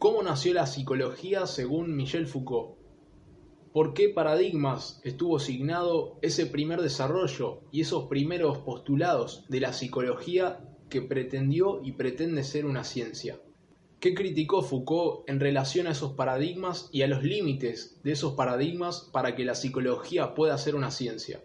¿Cómo nació la psicología según Michel Foucault? ¿Por qué paradigmas estuvo asignado ese primer desarrollo y esos primeros postulados de la psicología que pretendió y pretende ser una ciencia? ¿Qué criticó Foucault en relación a esos paradigmas y a los límites de esos paradigmas para que la psicología pueda ser una ciencia?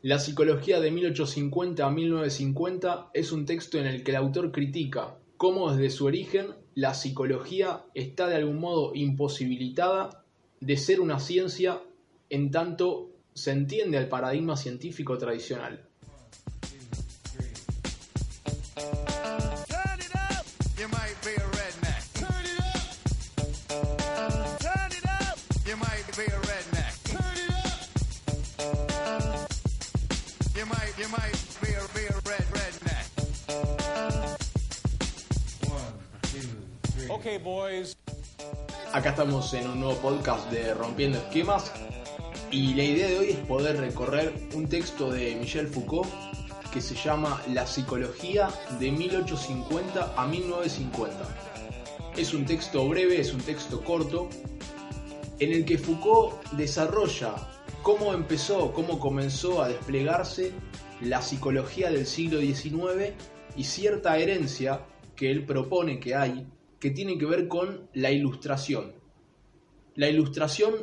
La psicología de 1850 a 1950 es un texto en el que el autor critica cómo desde su origen la psicología está de algún modo imposibilitada de ser una ciencia en tanto se entiende al paradigma científico tradicional. Okay, boys. Acá estamos en un nuevo podcast de Rompiendo Esquemas y la idea de hoy es poder recorrer un texto de Michel Foucault que se llama La psicología de 1850 a 1950. Es un texto breve, es un texto corto, en el que Foucault desarrolla cómo empezó, cómo comenzó a desplegarse la psicología del siglo XIX y cierta herencia que él propone que hay que tiene que ver con la ilustración. La ilustración,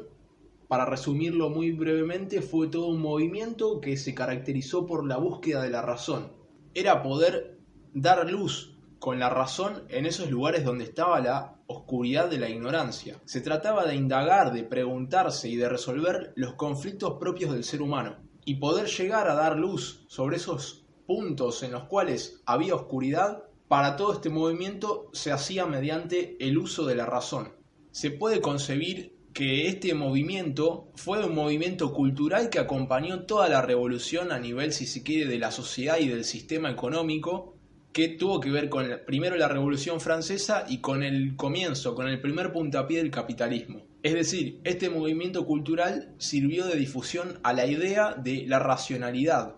para resumirlo muy brevemente, fue todo un movimiento que se caracterizó por la búsqueda de la razón. Era poder dar luz con la razón en esos lugares donde estaba la oscuridad de la ignorancia. Se trataba de indagar, de preguntarse y de resolver los conflictos propios del ser humano y poder llegar a dar luz sobre esos puntos en los cuales había oscuridad para todo este movimiento se hacía mediante el uso de la razón. Se puede concebir que este movimiento fue un movimiento cultural que acompañó toda la revolución a nivel, si se quiere, de la sociedad y del sistema económico, que tuvo que ver con primero la Revolución Francesa y con el comienzo, con el primer puntapié del capitalismo. Es decir, este movimiento cultural sirvió de difusión a la idea de la racionalidad.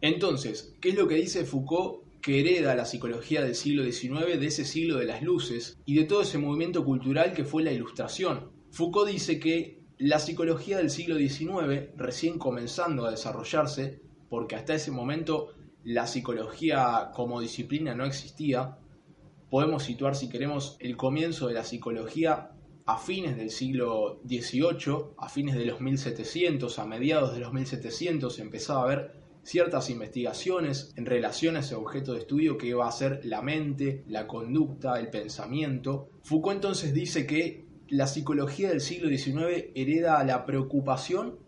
Entonces, ¿qué es lo que dice Foucault que hereda la psicología del siglo XIX de ese siglo de las luces y de todo ese movimiento cultural que fue la ilustración. Foucault dice que la psicología del siglo XIX, recién comenzando a desarrollarse, porque hasta ese momento la psicología como disciplina no existía, podemos situar si queremos el comienzo de la psicología a fines del siglo XVIII, a fines de los 1700, a mediados de los 1700 empezaba a haber ciertas investigaciones en relación a ese objeto de estudio que va a ser la mente, la conducta, el pensamiento. Foucault entonces dice que la psicología del siglo XIX hereda la preocupación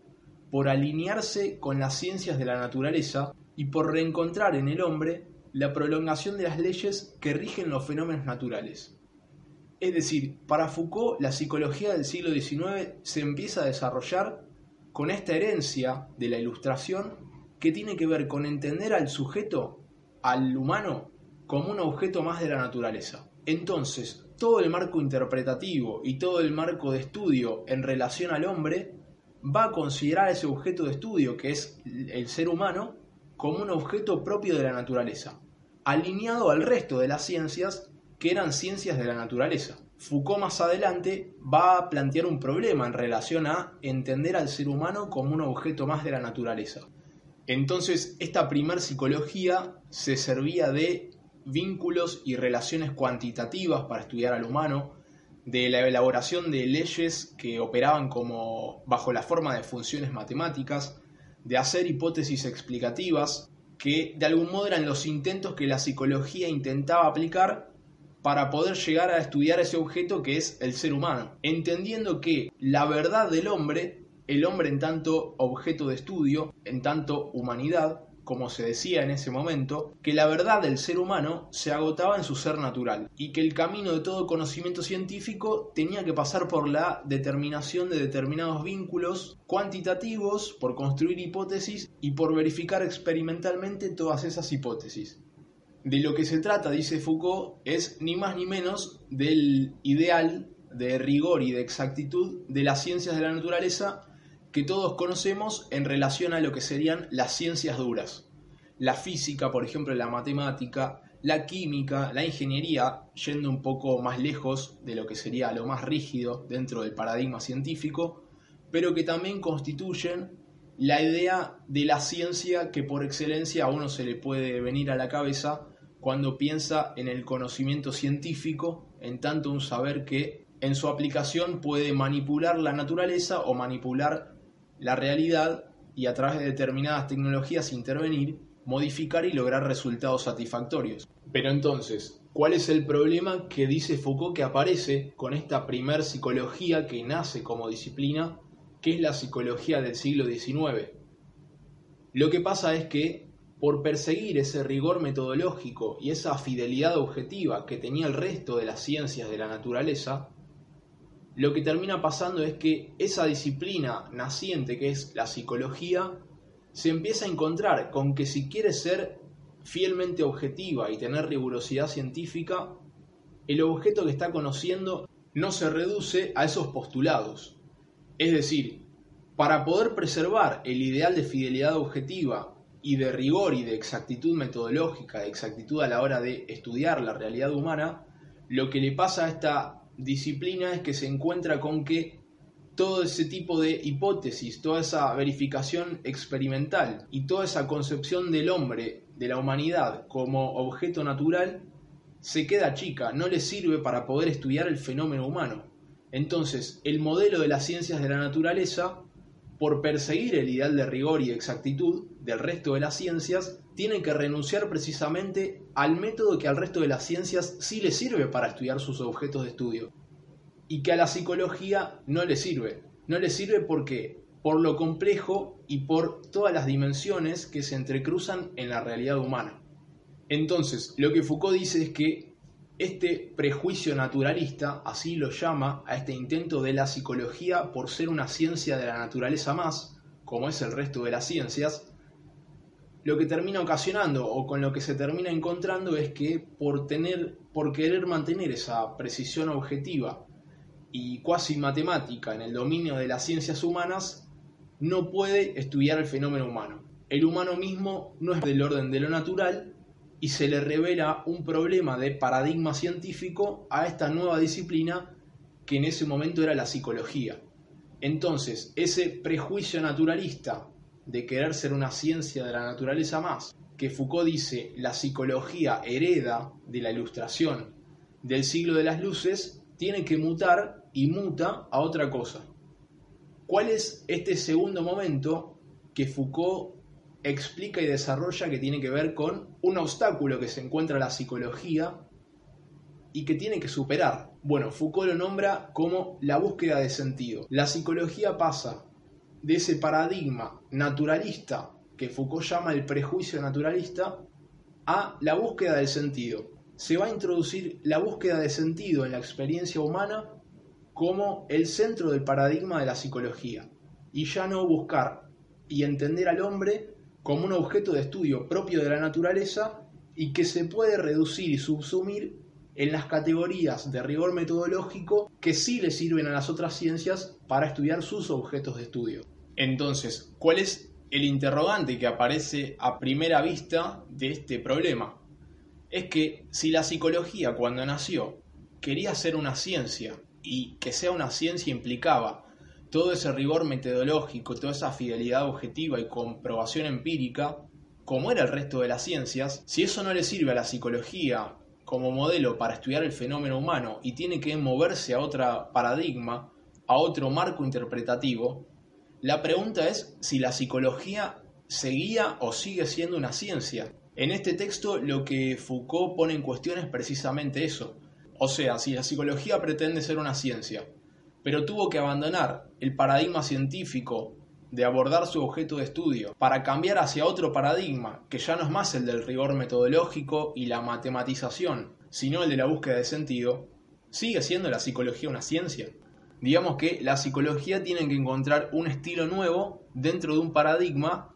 por alinearse con las ciencias de la naturaleza y por reencontrar en el hombre la prolongación de las leyes que rigen los fenómenos naturales. Es decir, para Foucault la psicología del siglo XIX se empieza a desarrollar con esta herencia de la ilustración que tiene que ver con entender al sujeto, al humano, como un objeto más de la naturaleza. Entonces, todo el marco interpretativo y todo el marco de estudio en relación al hombre va a considerar ese objeto de estudio, que es el ser humano, como un objeto propio de la naturaleza, alineado al resto de las ciencias que eran ciencias de la naturaleza. Foucault más adelante va a plantear un problema en relación a entender al ser humano como un objeto más de la naturaleza. Entonces, esta primer psicología se servía de vínculos y relaciones cuantitativas para estudiar al humano, de la elaboración de leyes que operaban como bajo la forma de funciones matemáticas, de hacer hipótesis explicativas, que de algún modo eran los intentos que la psicología intentaba aplicar para poder llegar a estudiar ese objeto que es el ser humano, entendiendo que la verdad del hombre el hombre en tanto objeto de estudio, en tanto humanidad, como se decía en ese momento, que la verdad del ser humano se agotaba en su ser natural y que el camino de todo conocimiento científico tenía que pasar por la determinación de determinados vínculos cuantitativos, por construir hipótesis y por verificar experimentalmente todas esas hipótesis. De lo que se trata, dice Foucault, es ni más ni menos del ideal de rigor y de exactitud de las ciencias de la naturaleza que todos conocemos en relación a lo que serían las ciencias duras. La física, por ejemplo, la matemática, la química, la ingeniería, yendo un poco más lejos de lo que sería lo más rígido dentro del paradigma científico, pero que también constituyen la idea de la ciencia que por excelencia a uno se le puede venir a la cabeza cuando piensa en el conocimiento científico, en tanto un saber que en su aplicación puede manipular la naturaleza o manipular la realidad y a través de determinadas tecnologías intervenir, modificar y lograr resultados satisfactorios. Pero entonces, ¿cuál es el problema que dice Foucault que aparece con esta primer psicología que nace como disciplina que es la psicología del siglo XIX. Lo que pasa es que por perseguir ese rigor metodológico y esa fidelidad objetiva que tenía el resto de las ciencias de la naturaleza, lo que termina pasando es que esa disciplina naciente que es la psicología se empieza a encontrar con que si quiere ser fielmente objetiva y tener rigurosidad científica, el objeto que está conociendo no se reduce a esos postulados, es decir, para poder preservar el ideal de fidelidad objetiva y de rigor y de exactitud metodológica, de exactitud a la hora de estudiar la realidad humana, lo que le pasa a esta disciplina es que se encuentra con que todo ese tipo de hipótesis, toda esa verificación experimental y toda esa concepción del hombre, de la humanidad como objeto natural, se queda chica, no le sirve para poder estudiar el fenómeno humano. Entonces, el modelo de las ciencias de la naturaleza, por perseguir el ideal de rigor y exactitud del resto de las ciencias, tiene que renunciar precisamente al método que al resto de las ciencias sí le sirve para estudiar sus objetos de estudio. Y que a la psicología no le sirve. No le sirve porque por lo complejo y por todas las dimensiones que se entrecruzan en la realidad humana. Entonces, lo que Foucault dice es que este prejuicio naturalista, así lo llama a este intento de la psicología por ser una ciencia de la naturaleza más, como es el resto de las ciencias, lo que termina ocasionando o con lo que se termina encontrando es que por tener por querer mantener esa precisión objetiva y cuasi matemática en el dominio de las ciencias humanas, no puede estudiar el fenómeno humano. El humano mismo no es del orden de lo natural y se le revela un problema de paradigma científico a esta nueva disciplina que en ese momento era la psicología. Entonces, ese prejuicio naturalista de querer ser una ciencia de la naturaleza más, que Foucault dice la psicología hereda de la ilustración del siglo de las luces, tiene que mutar y muta a otra cosa. ¿Cuál es este segundo momento que Foucault explica y desarrolla que tiene que ver con un obstáculo que se encuentra la psicología y que tiene que superar. Bueno, Foucault lo nombra como la búsqueda de sentido. La psicología pasa de ese paradigma naturalista que Foucault llama el prejuicio naturalista a la búsqueda del sentido. Se va a introducir la búsqueda de sentido en la experiencia humana como el centro del paradigma de la psicología y ya no buscar y entender al hombre como un objeto de estudio propio de la naturaleza y que se puede reducir y subsumir en las categorías de rigor metodológico que sí le sirven a las otras ciencias para estudiar sus objetos de estudio. Entonces, ¿cuál es el interrogante que aparece a primera vista de este problema? Es que si la psicología cuando nació quería ser una ciencia y que sea una ciencia implicaba todo ese rigor metodológico, toda esa fidelidad objetiva y comprobación empírica, como era el resto de las ciencias, si eso no le sirve a la psicología como modelo para estudiar el fenómeno humano y tiene que moverse a otro paradigma, a otro marco interpretativo, la pregunta es si la psicología seguía o sigue siendo una ciencia. En este texto lo que Foucault pone en cuestión es precisamente eso. O sea, si la psicología pretende ser una ciencia, pero tuvo que abandonar el paradigma científico de abordar su objeto de estudio para cambiar hacia otro paradigma que ya no es más el del rigor metodológico y la matematización, sino el de la búsqueda de sentido, sigue siendo la psicología una ciencia. Digamos que la psicología tiene que encontrar un estilo nuevo dentro de un paradigma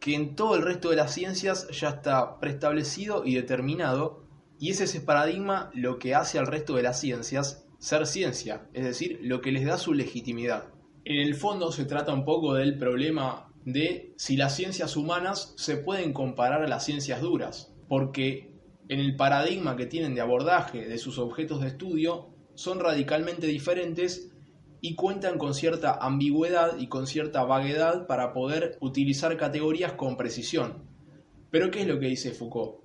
que en todo el resto de las ciencias ya está preestablecido y determinado, y es ese paradigma lo que hace al resto de las ciencias ser ciencia, es decir, lo que les da su legitimidad. En el fondo se trata un poco del problema de si las ciencias humanas se pueden comparar a las ciencias duras, porque en el paradigma que tienen de abordaje de sus objetos de estudio son radicalmente diferentes y cuentan con cierta ambigüedad y con cierta vaguedad para poder utilizar categorías con precisión. Pero ¿qué es lo que dice Foucault?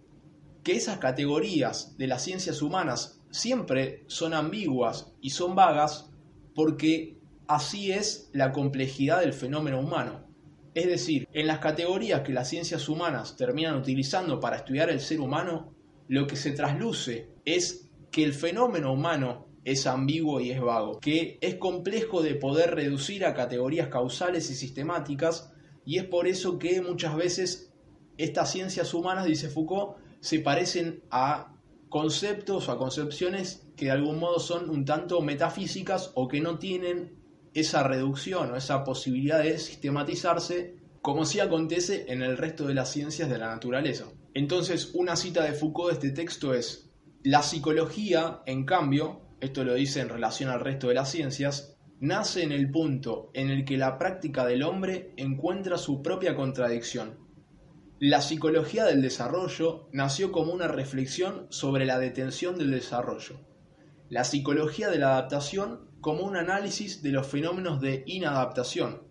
Que esas categorías de las ciencias humanas siempre son ambiguas y son vagas porque así es la complejidad del fenómeno humano. Es decir, en las categorías que las ciencias humanas terminan utilizando para estudiar el ser humano, lo que se trasluce es que el fenómeno humano es ambiguo y es vago, que es complejo de poder reducir a categorías causales y sistemáticas, y es por eso que muchas veces estas ciencias humanas, dice Foucault, se parecen a conceptos o a concepciones que de algún modo son un tanto metafísicas o que no tienen esa reducción o esa posibilidad de sistematizarse como si acontece en el resto de las ciencias de la naturaleza. Entonces, una cita de Foucault de este texto es, la psicología, en cambio, esto lo dice en relación al resto de las ciencias, nace en el punto en el que la práctica del hombre encuentra su propia contradicción. La psicología del desarrollo nació como una reflexión sobre la detención del desarrollo. La psicología de la adaptación como un análisis de los fenómenos de inadaptación.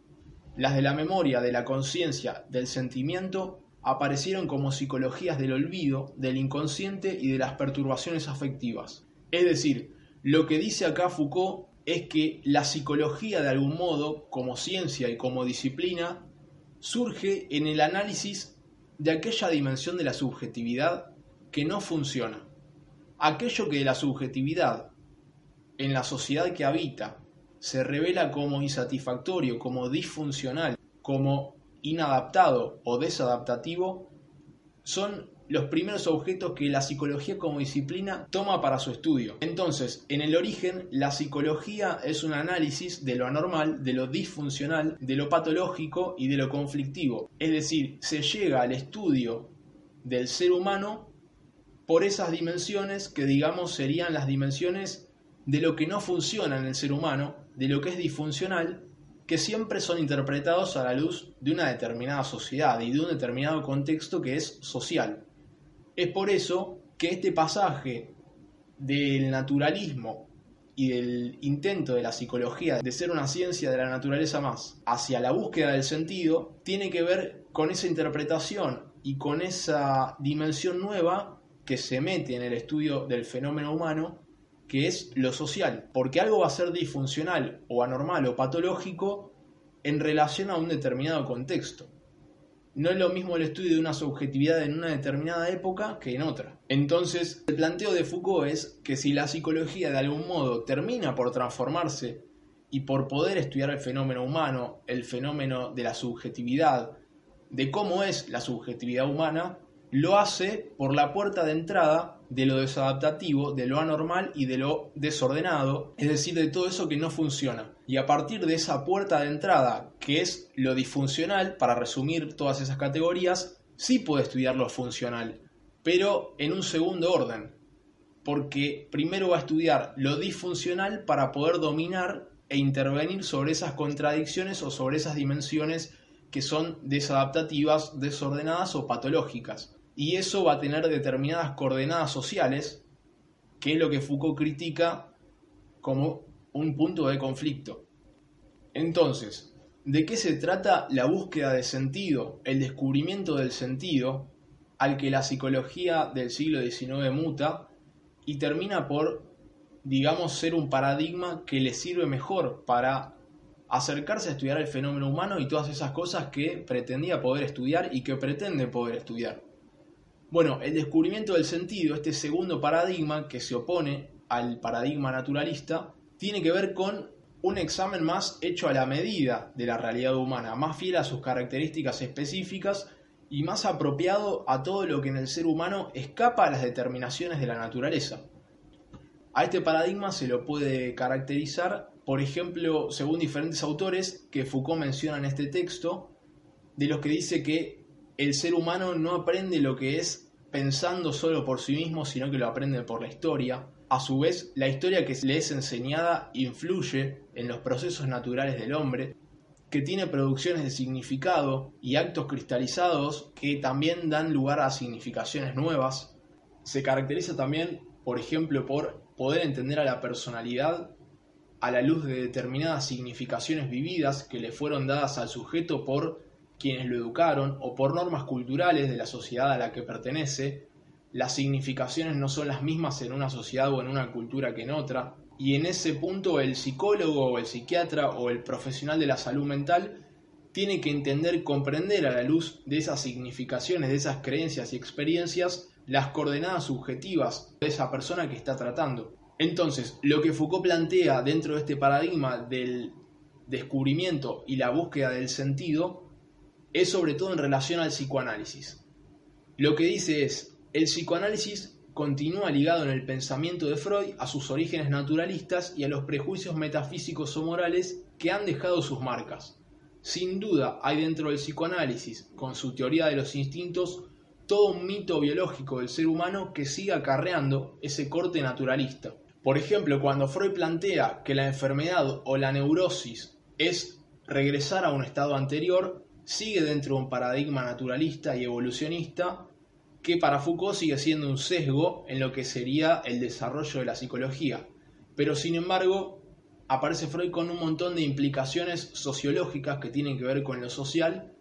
Las de la memoria, de la conciencia, del sentimiento aparecieron como psicologías del olvido, del inconsciente y de las perturbaciones afectivas. Es decir, lo que dice acá Foucault es que la psicología de algún modo, como ciencia y como disciplina, surge en el análisis de aquella dimensión de la subjetividad que no funciona. Aquello que de la subjetividad en la sociedad que habita se revela como insatisfactorio, como disfuncional, como inadaptado o desadaptativo, son los primeros objetos que la psicología como disciplina toma para su estudio. Entonces, en el origen, la psicología es un análisis de lo anormal, de lo disfuncional, de lo patológico y de lo conflictivo. Es decir, se llega al estudio del ser humano por esas dimensiones que digamos serían las dimensiones de lo que no funciona en el ser humano, de lo que es disfuncional que siempre son interpretados a la luz de una determinada sociedad y de un determinado contexto que es social. Es por eso que este pasaje del naturalismo y del intento de la psicología de ser una ciencia de la naturaleza más hacia la búsqueda del sentido tiene que ver con esa interpretación y con esa dimensión nueva que se mete en el estudio del fenómeno humano que es lo social, porque algo va a ser disfuncional o anormal o patológico en relación a un determinado contexto. No es lo mismo el estudio de una subjetividad en una determinada época que en otra. Entonces, el planteo de Foucault es que si la psicología de algún modo termina por transformarse y por poder estudiar el fenómeno humano, el fenómeno de la subjetividad, de cómo es la subjetividad humana, lo hace por la puerta de entrada de lo desadaptativo, de lo anormal y de lo desordenado, es decir, de todo eso que no funciona. Y a partir de esa puerta de entrada, que es lo disfuncional, para resumir todas esas categorías, sí puede estudiar lo funcional, pero en un segundo orden, porque primero va a estudiar lo disfuncional para poder dominar e intervenir sobre esas contradicciones o sobre esas dimensiones que son desadaptativas, desordenadas o patológicas y eso va a tener determinadas coordenadas sociales, que es lo que Foucault critica como un punto de conflicto. Entonces, ¿de qué se trata la búsqueda de sentido, el descubrimiento del sentido, al que la psicología del siglo XIX muta y termina por, digamos, ser un paradigma que le sirve mejor para acercarse a estudiar el fenómeno humano y todas esas cosas que pretendía poder estudiar y que pretende poder estudiar? Bueno, el descubrimiento del sentido, este segundo paradigma que se opone al paradigma naturalista, tiene que ver con un examen más hecho a la medida de la realidad humana, más fiel a sus características específicas y más apropiado a todo lo que en el ser humano escapa a las determinaciones de la naturaleza. A este paradigma se lo puede caracterizar, por ejemplo, según diferentes autores que Foucault menciona en este texto, de los que dice que el ser humano no aprende lo que es pensando solo por sí mismo, sino que lo aprende por la historia. A su vez, la historia que le es enseñada influye en los procesos naturales del hombre, que tiene producciones de significado y actos cristalizados que también dan lugar a significaciones nuevas. se caracteriza también, por ejemplo, por poder entender a la personalidad a la luz de determinadas significaciones vividas que le fueron dadas al sujeto por quienes lo educaron o por normas culturales de la sociedad a la que pertenece, las significaciones no son las mismas en una sociedad o en una cultura que en otra, y en ese punto el psicólogo o el psiquiatra o el profesional de la salud mental tiene que entender comprender a la luz de esas significaciones, de esas creencias y experiencias, las coordenadas subjetivas de esa persona que está tratando. Entonces, lo que Foucault plantea dentro de este paradigma del descubrimiento y la búsqueda del sentido es sobre todo en relación al psicoanálisis. Lo que dice es, el psicoanálisis continúa ligado en el pensamiento de Freud a sus orígenes naturalistas y a los prejuicios metafísicos o morales que han dejado sus marcas. Sin duda hay dentro del psicoanálisis, con su teoría de los instintos, todo un mito biológico del ser humano que sigue acarreando ese corte naturalista. Por ejemplo, cuando Freud plantea que la enfermedad o la neurosis es regresar a un estado anterior, sigue dentro de un paradigma naturalista y evolucionista que para Foucault sigue siendo un sesgo en lo que sería el desarrollo de la psicología. Pero sin embargo, aparece Freud con un montón de implicaciones sociológicas que tienen que ver con lo social,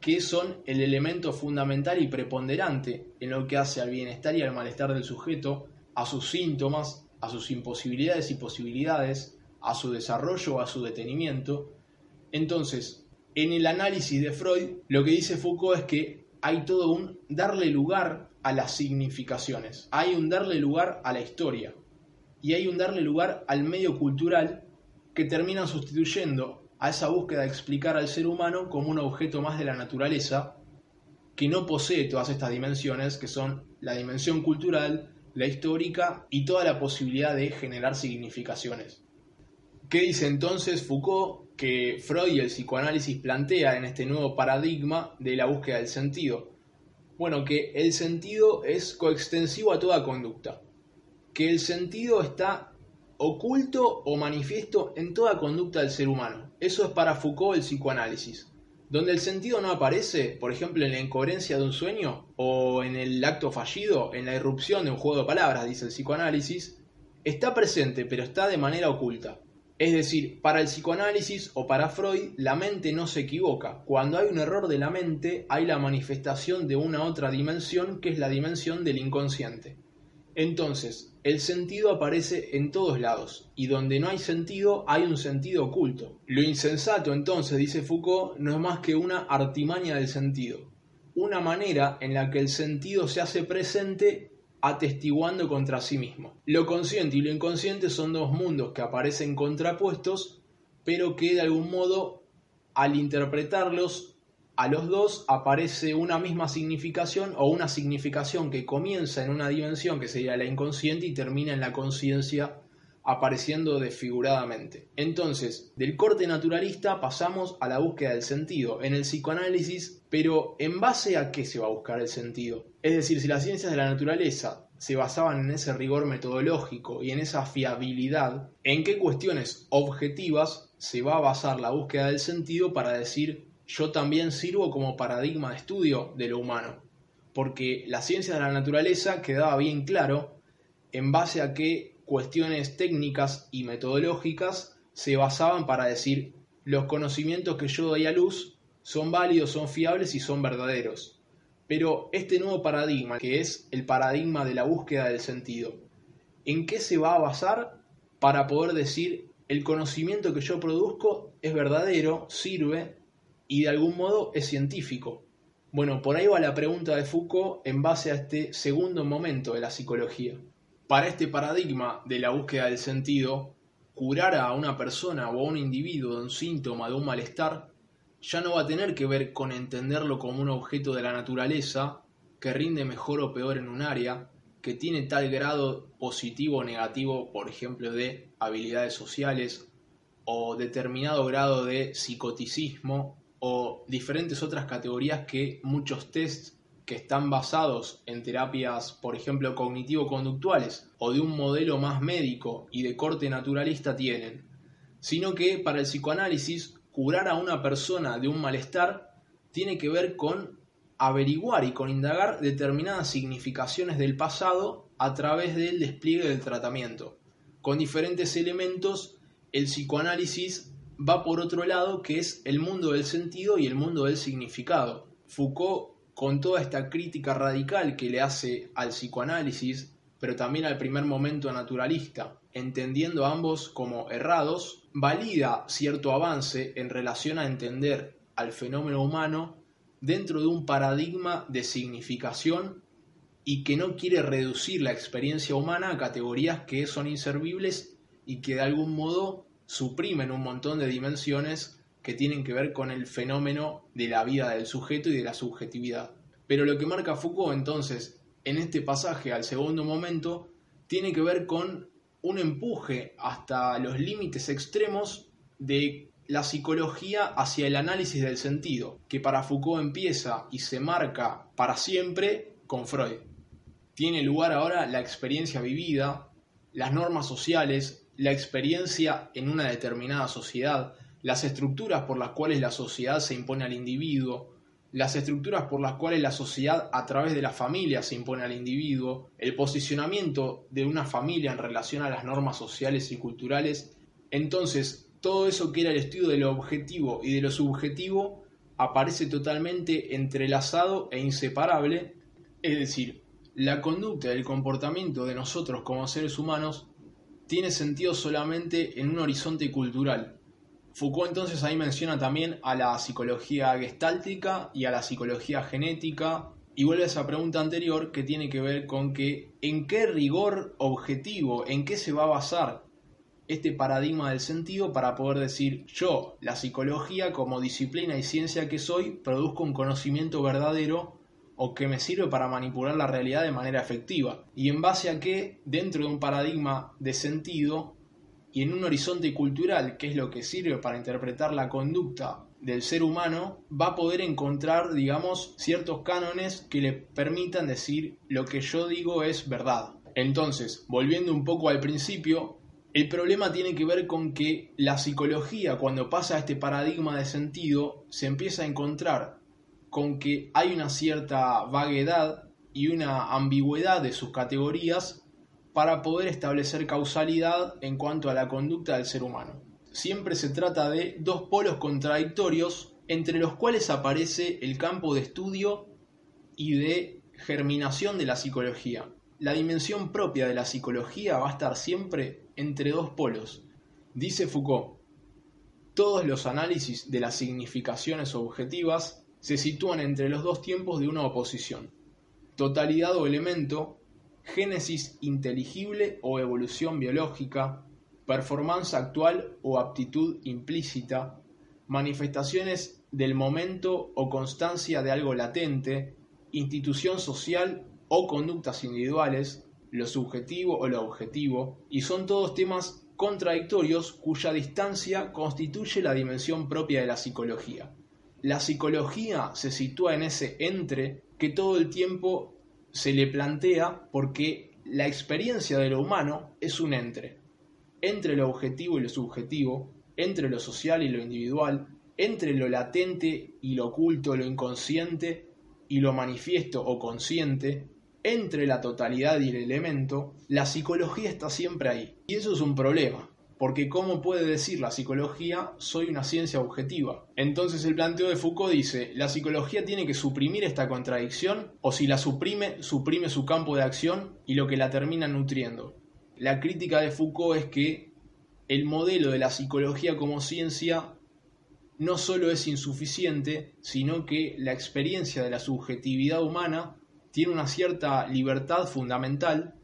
que son el elemento fundamental y preponderante en lo que hace al bienestar y al malestar del sujeto, a sus síntomas, a sus imposibilidades y posibilidades, a su desarrollo o a su detenimiento. Entonces, en el análisis de Freud, lo que dice Foucault es que hay todo un darle lugar a las significaciones, hay un darle lugar a la historia y hay un darle lugar al medio cultural que termina sustituyendo a esa búsqueda de explicar al ser humano como un objeto más de la naturaleza que no posee todas estas dimensiones que son la dimensión cultural, la histórica y toda la posibilidad de generar significaciones. ¿Qué dice entonces Foucault? que Freud y el psicoanálisis plantea en este nuevo paradigma de la búsqueda del sentido. Bueno, que el sentido es coextensivo a toda conducta, que el sentido está oculto o manifiesto en toda conducta del ser humano. Eso es para Foucault el psicoanálisis. Donde el sentido no aparece, por ejemplo, en la incoherencia de un sueño o en el acto fallido, en la irrupción de un juego de palabras, dice el psicoanálisis, está presente pero está de manera oculta. Es decir, para el psicoanálisis o para Freud, la mente no se equivoca. Cuando hay un error de la mente, hay la manifestación de una otra dimensión que es la dimensión del inconsciente. Entonces, el sentido aparece en todos lados, y donde no hay sentido, hay un sentido oculto. Lo insensato, entonces, dice Foucault, no es más que una artimaña del sentido, una manera en la que el sentido se hace presente atestiguando contra sí mismo. Lo consciente y lo inconsciente son dos mundos que aparecen contrapuestos, pero que de algún modo, al interpretarlos a los dos, aparece una misma significación o una significación que comienza en una dimensión que sería la inconsciente y termina en la conciencia apareciendo desfiguradamente. Entonces, del corte naturalista pasamos a la búsqueda del sentido en el psicoanálisis, pero ¿en base a qué se va a buscar el sentido? Es decir, si las ciencias de la naturaleza se basaban en ese rigor metodológico y en esa fiabilidad, ¿en qué cuestiones objetivas se va a basar la búsqueda del sentido para decir yo también sirvo como paradigma de estudio de lo humano? Porque la ciencia de la naturaleza quedaba bien claro en base a que cuestiones técnicas y metodológicas se basaban para decir los conocimientos que yo doy a luz son válidos, son fiables y son verdaderos. Pero este nuevo paradigma, que es el paradigma de la búsqueda del sentido, ¿en qué se va a basar para poder decir el conocimiento que yo produzco es verdadero, sirve y de algún modo es científico? Bueno, por ahí va la pregunta de Foucault en base a este segundo momento de la psicología. Para este paradigma de la búsqueda del sentido, curar a una persona o a un individuo de un síntoma, de un malestar, ya no va a tener que ver con entenderlo como un objeto de la naturaleza que rinde mejor o peor en un área, que tiene tal grado positivo o negativo, por ejemplo, de habilidades sociales, o determinado grado de psicoticismo, o diferentes otras categorías que muchos tests que están basados en terapias, por ejemplo, cognitivo-conductuales o de un modelo más médico y de corte naturalista tienen, sino que para el psicoanálisis curar a una persona de un malestar tiene que ver con averiguar y con indagar determinadas significaciones del pasado a través del despliegue del tratamiento. Con diferentes elementos, el psicoanálisis va por otro lado, que es el mundo del sentido y el mundo del significado. Foucault, con toda esta crítica radical que le hace al psicoanálisis, pero también al primer momento naturalista, entendiendo ambos como errados, valida cierto avance en relación a entender al fenómeno humano dentro de un paradigma de significación y que no quiere reducir la experiencia humana a categorías que son inservibles y que de algún modo suprimen un montón de dimensiones que tienen que ver con el fenómeno de la vida del sujeto y de la subjetividad. Pero lo que marca Foucault entonces en este pasaje al segundo momento tiene que ver con un empuje hasta los límites extremos de la psicología hacia el análisis del sentido, que para Foucault empieza y se marca para siempre con Freud. Tiene lugar ahora la experiencia vivida, las normas sociales, la experiencia en una determinada sociedad, las estructuras por las cuales la sociedad se impone al individuo, las estructuras por las cuales la sociedad a través de la familia se impone al individuo, el posicionamiento de una familia en relación a las normas sociales y culturales, entonces todo eso que era el estudio de lo objetivo y de lo subjetivo aparece totalmente entrelazado e inseparable, es decir, la conducta y el comportamiento de nosotros como seres humanos tiene sentido solamente en un horizonte cultural. Foucault entonces ahí menciona también a la psicología gestáltica y a la psicología genética y vuelve a esa pregunta anterior que tiene que ver con que en qué rigor objetivo, en qué se va a basar este paradigma del sentido para poder decir yo, la psicología como disciplina y ciencia que soy, produzco un conocimiento verdadero o que me sirve para manipular la realidad de manera efectiva. Y en base a qué, dentro de un paradigma de sentido y en un horizonte cultural, que es lo que sirve para interpretar la conducta del ser humano, va a poder encontrar, digamos, ciertos cánones que le permitan decir lo que yo digo es verdad. Entonces, volviendo un poco al principio, el problema tiene que ver con que la psicología, cuando pasa a este paradigma de sentido, se empieza a encontrar con que hay una cierta vaguedad y una ambigüedad de sus categorías para poder establecer causalidad en cuanto a la conducta del ser humano. Siempre se trata de dos polos contradictorios entre los cuales aparece el campo de estudio y de germinación de la psicología. La dimensión propia de la psicología va a estar siempre entre dos polos. Dice Foucault, todos los análisis de las significaciones objetivas se sitúan entre los dos tiempos de una oposición, totalidad o elemento, génesis inteligible o evolución biológica, performance actual o aptitud implícita, manifestaciones del momento o constancia de algo latente, institución social o conductas individuales, lo subjetivo o lo objetivo, y son todos temas contradictorios cuya distancia constituye la dimensión propia de la psicología. La psicología se sitúa en ese entre que todo el tiempo se le plantea porque la experiencia de lo humano es un entre. Entre lo objetivo y lo subjetivo, entre lo social y lo individual, entre lo latente y lo oculto, lo inconsciente y lo manifiesto o consciente, entre la totalidad y el elemento, la psicología está siempre ahí. Y eso es un problema, porque ¿cómo puede decir la psicología soy una ciencia objetiva? Entonces el planteo de Foucault dice, la psicología tiene que suprimir esta contradicción o si la suprime, suprime su campo de acción y lo que la termina nutriendo. La crítica de Foucault es que el modelo de la psicología como ciencia no solo es insuficiente, sino que la experiencia de la subjetividad humana tiene una cierta libertad fundamental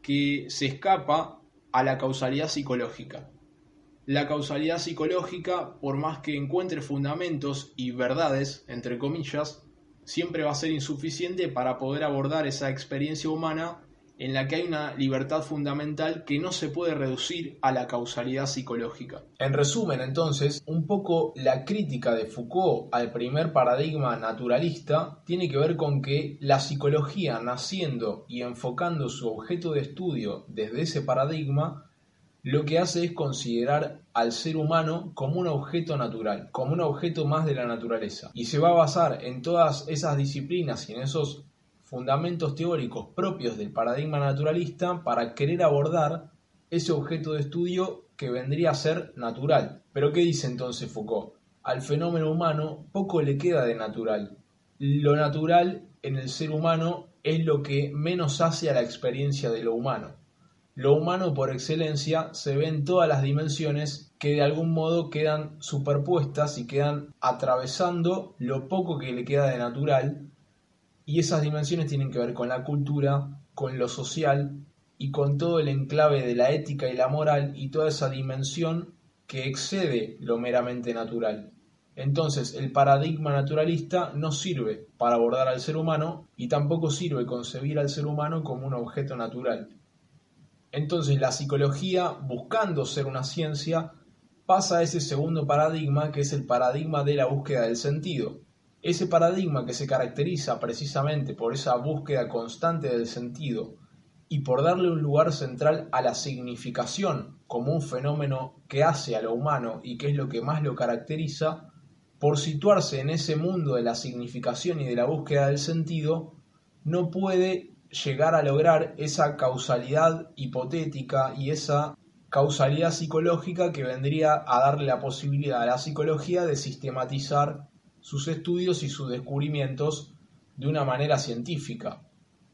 que se escapa a la causalidad psicológica. La causalidad psicológica, por más que encuentre fundamentos y verdades, entre comillas, siempre va a ser insuficiente para poder abordar esa experiencia humana en la que hay una libertad fundamental que no se puede reducir a la causalidad psicológica. En resumen, entonces, un poco la crítica de Foucault al primer paradigma naturalista tiene que ver con que la psicología naciendo y enfocando su objeto de estudio desde ese paradigma lo que hace es considerar al ser humano como un objeto natural, como un objeto más de la naturaleza. Y se va a basar en todas esas disciplinas y en esos fundamentos teóricos propios del paradigma naturalista para querer abordar ese objeto de estudio que vendría a ser natural. Pero ¿qué dice entonces Foucault? Al fenómeno humano poco le queda de natural. Lo natural en el ser humano es lo que menos hace a la experiencia de lo humano. Lo humano por excelencia se ve en todas las dimensiones que de algún modo quedan superpuestas y quedan atravesando lo poco que le queda de natural y esas dimensiones tienen que ver con la cultura, con lo social y con todo el enclave de la ética y la moral y toda esa dimensión que excede lo meramente natural. Entonces el paradigma naturalista no sirve para abordar al ser humano y tampoco sirve concebir al ser humano como un objeto natural. Entonces la psicología, buscando ser una ciencia, pasa a ese segundo paradigma que es el paradigma de la búsqueda del sentido. Ese paradigma que se caracteriza precisamente por esa búsqueda constante del sentido y por darle un lugar central a la significación como un fenómeno que hace a lo humano y que es lo que más lo caracteriza, por situarse en ese mundo de la significación y de la búsqueda del sentido, no puede llegar a lograr esa causalidad hipotética y esa causalidad psicológica que vendría a darle la posibilidad a la psicología de sistematizar sus estudios y sus descubrimientos de una manera científica,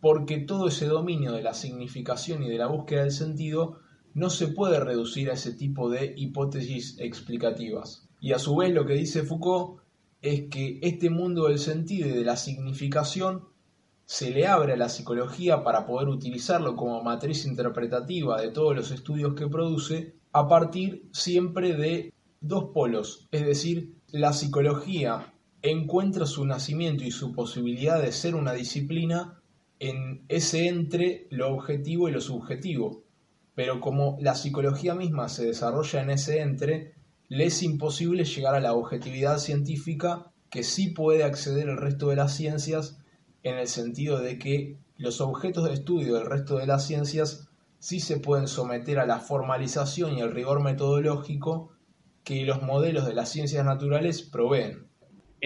porque todo ese dominio de la significación y de la búsqueda del sentido no se puede reducir a ese tipo de hipótesis explicativas. Y a su vez lo que dice Foucault es que este mundo del sentido y de la significación se le abre a la psicología para poder utilizarlo como matriz interpretativa de todos los estudios que produce a partir siempre de dos polos, es decir, la psicología encuentra su nacimiento y su posibilidad de ser una disciplina en ese entre lo objetivo y lo subjetivo, pero como la psicología misma se desarrolla en ese entre, le es imposible llegar a la objetividad científica que sí puede acceder el resto de las ciencias en el sentido de que los objetos de estudio del resto de las ciencias sí se pueden someter a la formalización y al rigor metodológico que los modelos de las ciencias naturales proveen.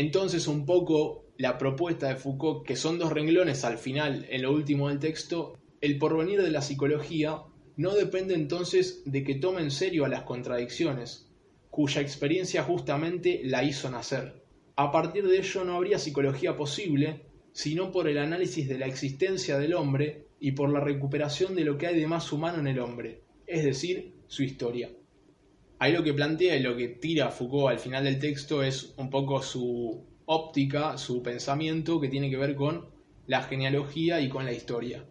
Entonces un poco la propuesta de Foucault, que son dos renglones al final, en lo último del texto, el porvenir de la psicología no depende entonces de que tome en serio a las contradicciones, cuya experiencia justamente la hizo nacer. A partir de ello no habría psicología posible sino por el análisis de la existencia del hombre y por la recuperación de lo que hay de más humano en el hombre, es decir, su historia. Ahí lo que plantea y lo que tira Foucault al final del texto es un poco su óptica, su pensamiento que tiene que ver con la genealogía y con la historia.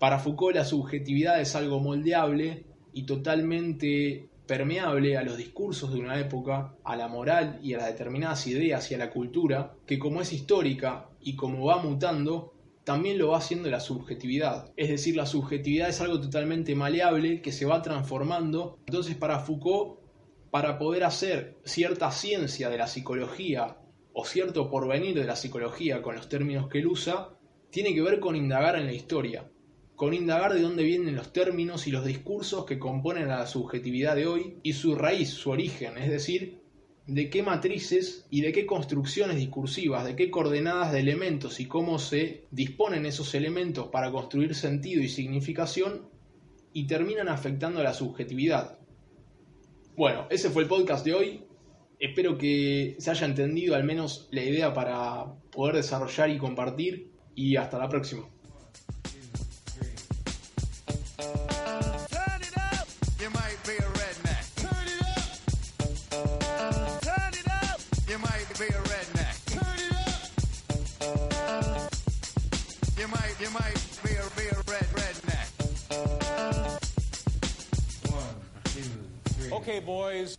Para Foucault la subjetividad es algo moldeable y totalmente permeable a los discursos de una época, a la moral y a las determinadas ideas y a la cultura, que como es histórica y como va mutando, también lo va haciendo la subjetividad. Es decir, la subjetividad es algo totalmente maleable que se va transformando. Entonces para Foucault, para poder hacer cierta ciencia de la psicología o cierto porvenir de la psicología con los términos que él usa, tiene que ver con indagar en la historia con indagar de dónde vienen los términos y los discursos que componen a la subjetividad de hoy y su raíz, su origen, es decir, de qué matrices y de qué construcciones discursivas, de qué coordenadas de elementos y cómo se disponen esos elementos para construir sentido y significación y terminan afectando a la subjetividad. Bueno, ese fue el podcast de hoy. Espero que se haya entendido al menos la idea para poder desarrollar y compartir y hasta la próxima. Okay, boys.